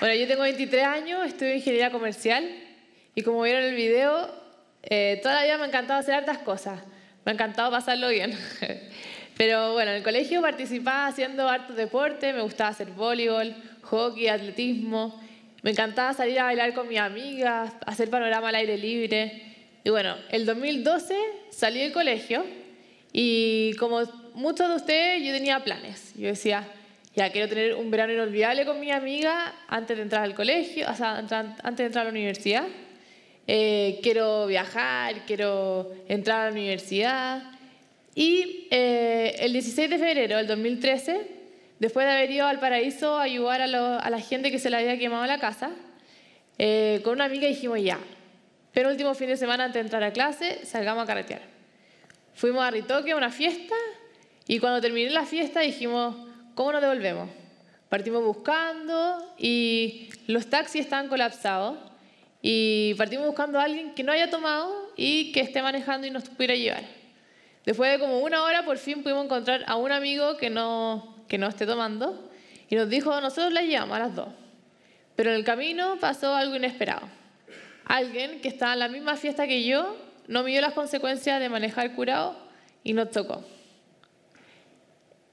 Bueno, yo tengo 23 años, estudio ingeniería comercial y como vieron en el video, eh, toda la vida me ha encantado hacer hartas cosas. Me ha encantado pasarlo bien. Pero bueno, en el colegio participaba haciendo hartos deportes, me gustaba hacer voleibol, hockey, atletismo. Me encantaba salir a bailar con mis amigas, hacer panorama al aire libre. Y bueno, el 2012 salí del colegio y como muchos de ustedes, yo tenía planes. Yo decía, ya quiero tener un verano inolvidable con mi amiga antes de entrar al colegio, antes de entrar a la universidad. Eh, quiero viajar, quiero entrar a la universidad. Y eh, el 16 de febrero del 2013, después de haber ido al paraíso a ayudar a, a la gente que se le había quemado la casa, eh, con una amiga dijimos ya, pero último fin de semana antes de entrar a clase, salgamos a carretear. Fuimos a Ritoque, a una fiesta, y cuando terminé la fiesta dijimos, ¿cómo nos devolvemos? Partimos buscando y los taxis estaban colapsados y partimos buscando a alguien que no haya tomado y que esté manejando y nos pudiera llevar. Después de como una hora por fin pudimos encontrar a un amigo que no, que no esté tomando y nos dijo, nosotros la llevamos a las dos. Pero en el camino pasó algo inesperado. Alguien que estaba en la misma fiesta que yo no midió las consecuencias de manejar curado y nos tocó.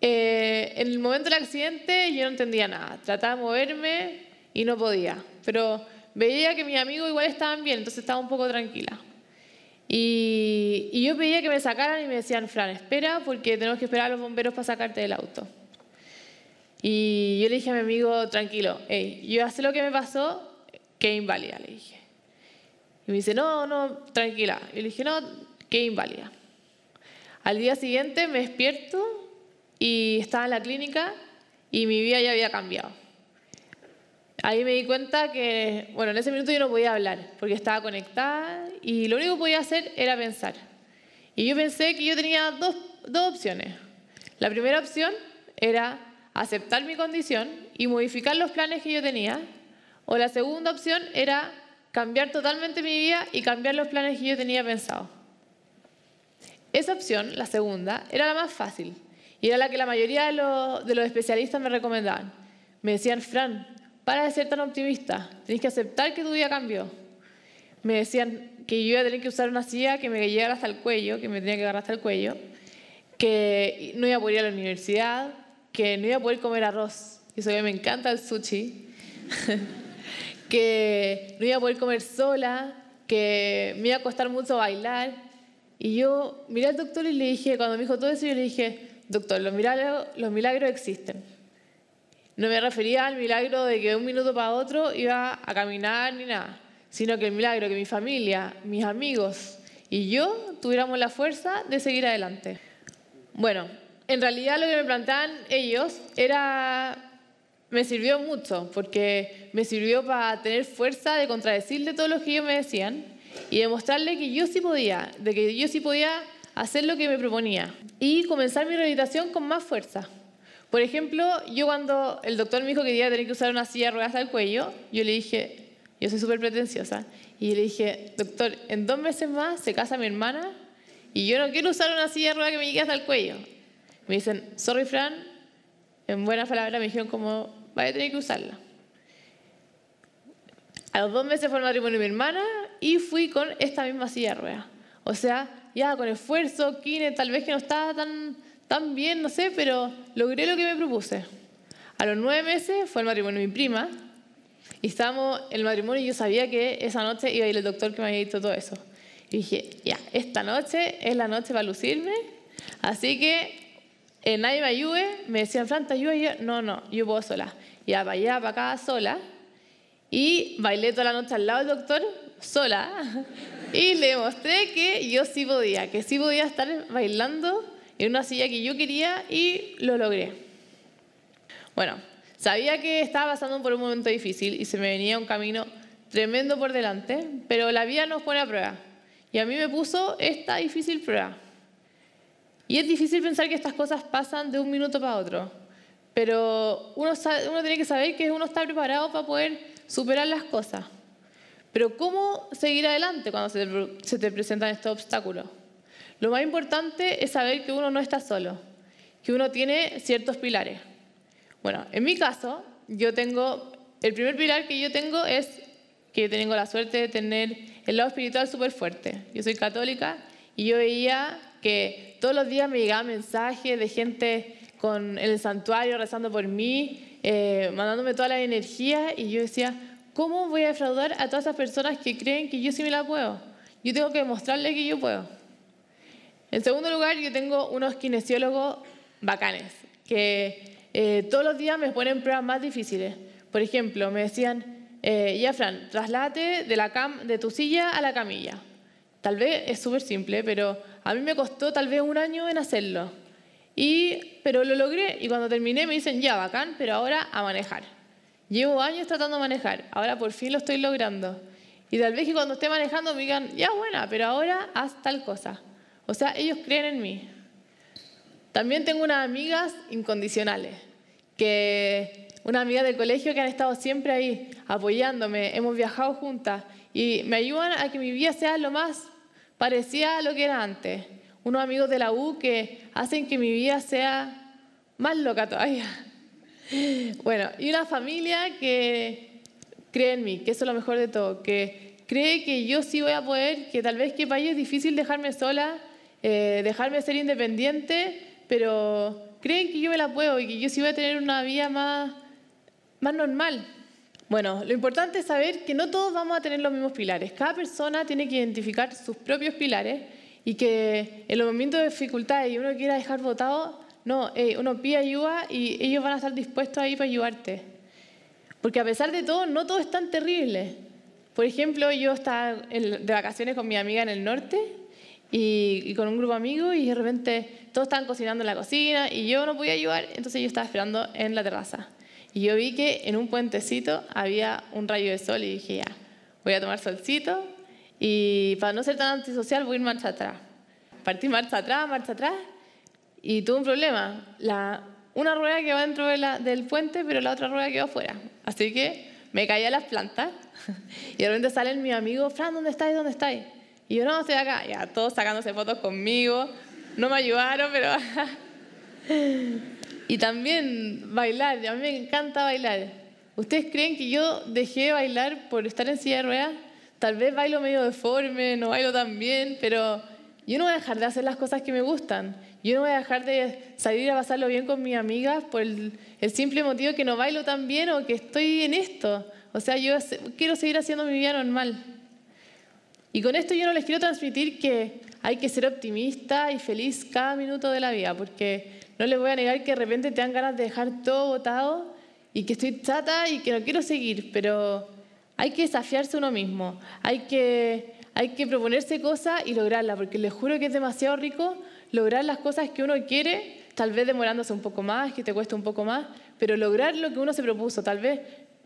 Eh, en el momento del accidente yo no entendía nada, trataba de moverme y no podía, pero veía que mis amigos igual estaban bien, entonces estaba un poco tranquila. Y, yo pedía que me sacaran y me decían, Fran, espera porque tenemos que esperar a los bomberos para sacarte del auto. Y yo le dije a mi amigo, tranquilo, yo hace lo que me pasó, que inválida, le dije. Y me dice, no, no, tranquila. Y le dije, no, que inválida. Al día siguiente me despierto y estaba en la clínica y mi vida ya había cambiado. Ahí me di cuenta que, bueno, en ese minuto yo no podía hablar porque estaba conectada y lo único que podía hacer era pensar. Y yo pensé que yo tenía dos, dos opciones. La primera opción era aceptar mi condición y modificar los planes que yo tenía. O la segunda opción era cambiar totalmente mi vida y cambiar los planes que yo tenía pensado. Esa opción, la segunda, era la más fácil y era la que la mayoría de los, especialistas me recomendaban. Me decían, Fran, para de ser tan optimista, tienes que aceptar que tu vida cambió. Me decían que yo iba a tener que usar una silla que me llegara hasta el cuello, que me tenía que agarrar hasta el cuello, que no iba a poder ir a la universidad, que no iba a poder comer arroz. Y eso me encanta el sushi. que no iba a poder comer sola, que me iba a costar mucho bailar. Y yo miré al doctor y le dije, cuando me dijo todo eso, yo le dije, doctor, los milagros, los milagros existen. No me refería al milagro de que de un minuto para otro iba a caminar ni nada, sino que el milagro que mi familia, mis amigos y yo tuviéramos la fuerza de seguir adelante. Bueno, en realidad lo que me planteaban ellos era me sirvió mucho, porque me sirvió para tener fuerza de contradecirle todo lo que ellos me decían y demostrarle que yo sí podía, de que yo sí podía hacer lo que me proponía y comenzar mi rehabilitación con más fuerza. Por ejemplo, yo cuando el doctor me dijo que iba a tener que usar una silla de ruedas al cuello, yo le dije, yo soy súper pretenciosa, y le dije, doctor, en dos meses más se casa mi hermana y yo no quiero usar una silla de ruedas que me llegue hasta el cuello. Me dicen, sorry Fran, en buenas palabras me dijeron como, vaya a tener que usarla. A los dos meses fue el matrimonio de mi hermana y fui con esta misma silla de ruedas. O sea, ya con esfuerzo, kine, tal vez que no estaba tan tan bien, no sé, pero logré lo que me propuse. A los nueve meses fue el matrimonio de mi prima y estábamos en el matrimonio y yo sabía que esa noche iba a ir el doctor que me había dicho todo eso. Y dije, ya, esta noche es la noche para lucirme, así que eh, nadie me ayude. Me decían, Fran, ¿te ayuda? yo, no, no, yo puedo sola. Ya, para allá, para acá, sola. Y bailé toda la noche al lado del doctor, sola. Y le mostré que yo sí podía, que sí podía estar bailando en una silla que yo quería y lo logré. Bueno, sabía que estaba pasando por un momento difícil y se me venía un camino tremendo por delante, pero la vida nos pone a prueba. Y a mí me puso esta difícil prueba. Y es difícil pensar que estas cosas pasan de un minuto para otro, pero uno, tiene que saber que uno está preparado para poder superar las cosas. Pero ¿cómo seguir adelante cuando se te, se te presentan estos obstáculos? Lo más importante es saber que uno no está solo, que uno tiene ciertos pilares. Bueno, en mi caso, yo tengo el primer pilar que yo tengo es que tengo la suerte de tener el lado espiritual súper fuerte. Yo soy católica y yo veía que todos los días me llegaban mensajes de gente con el santuario rezando por mí, eh, mandándome toda la energía y yo decía, ¿cómo voy a defraudar a todas esas personas que creen que yo sí me la puedo? Yo tengo que demostrarle que yo puedo. En segundo lugar, yo tengo unos kinesiólogos bacanes, que eh, todos los días me ponen pruebas más difíciles. Por ejemplo, me decían, eh, ya Fran, traslate de, tu silla a la camilla. Tal vez es súper simple, pero a mí me costó tal vez un año en hacerlo. Y, pero lo logré y cuando terminé me dicen, ya, bacán, pero ahora a manejar. Llevo años tratando de manejar, ahora por fin lo estoy logrando. Y tal vez que cuando esté manejando me digan, ya, buena, pero ahora haz tal cosa. O sea, ellos creen en mí. También tengo unas amigas incondicionales, que una amiga del colegio que han estado siempre ahí apoyándome, hemos viajado juntas y me ayudan a que mi vida sea lo más parecida a lo que era antes. Unos amigos de la U que hacen que mi vida sea más loca todavía. Bueno, y una familia que cree en mí, que eso es lo mejor de todo, que cree que yo sí voy a poder, que tal vez que para ellos es difícil dejarme sola, eh, dejarme ser independiente, pero creen que yo me la puedo y que yo sí voy a tener una vida más, más normal. Bueno, lo importante es saber que no todos vamos a tener los mismos pilares. Cada persona tiene que identificar sus propios pilares y que en los momentos de dificultad y uno quiera dejar votado, no, uno pide ayuda y ellos van a estar dispuestos ahí para ayudarte. Porque a pesar de todo, no todo es tan terrible. Por ejemplo, yo estaba de vacaciones con mi amiga en el norte y, y, con un grupo de amigos y de repente todos estaban cocinando en la cocina y yo no podía ayudar, entonces yo estaba esperando en la terraza. Y yo vi que en un puentecito había un rayo de sol y dije, ya, voy a tomar solcito y para no ser tan antisocial voy a ir marcha atrás. Partí marcha atrás, marcha atrás y tuve un problema. Una rueda quedó dentro del puente, pero la otra rueda quedó afuera. Así que me caí a las plantas y de repente salen mis amigos, Fran, ¿dónde estáis? ¿Dónde estáis? Y yo, no, estoy acá. Ya, todos sacándose fotos conmigo. No me ayudaron, pero... Y también bailar, a mí me encanta bailar. ¿Ustedes creen que yo dejé de bailar por estar en silla de ruedas? Tal vez bailo medio deforme, no bailo tan bien, pero yo no voy a dejar de hacer las cosas que me gustan. Yo no voy a dejar de salir a pasarlo bien con mis amigas por el, el simple motivo que no bailo tan bien o que estoy en esto. O sea, yo quiero seguir haciendo mi vida normal. Y con esto yo no les quiero transmitir que hay que ser optimista y feliz cada minuto de la vida, porque no les voy a negar que de repente te dan ganas de dejar todo botado y que estoy chata y que no quiero seguir, pero hay que desafiarse uno mismo, hay que, hay que proponerse cosas y lograrlas, porque les juro que es demasiado rico lograr las cosas que uno quiere, tal vez demorándose un poco más, que te cueste un poco más, pero lograr lo que uno se propuso, tal vez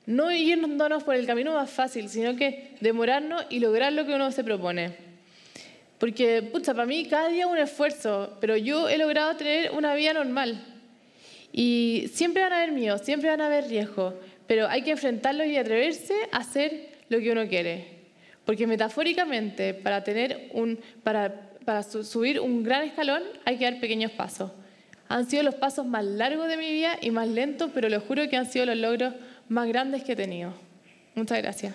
no irnos por el camino más fácil, sino que demorarnos y lograr lo que uno se propone. Porque, pucha, para mí cada día un esfuerzo, pero yo he logrado tener una vida normal. Y siempre van a haber miedos, siempre van a haber riesgos, pero hay que enfrentarlos y atreverse a hacer lo que uno quiere. Porque metafóricamente, para, tener un, para, para subir un gran escalón hay que dar pequeños pasos. Han sido los pasos más largos de mi vida y más lentos, pero les juro que han sido los logros más grandes que he tenido. Muchas gracias.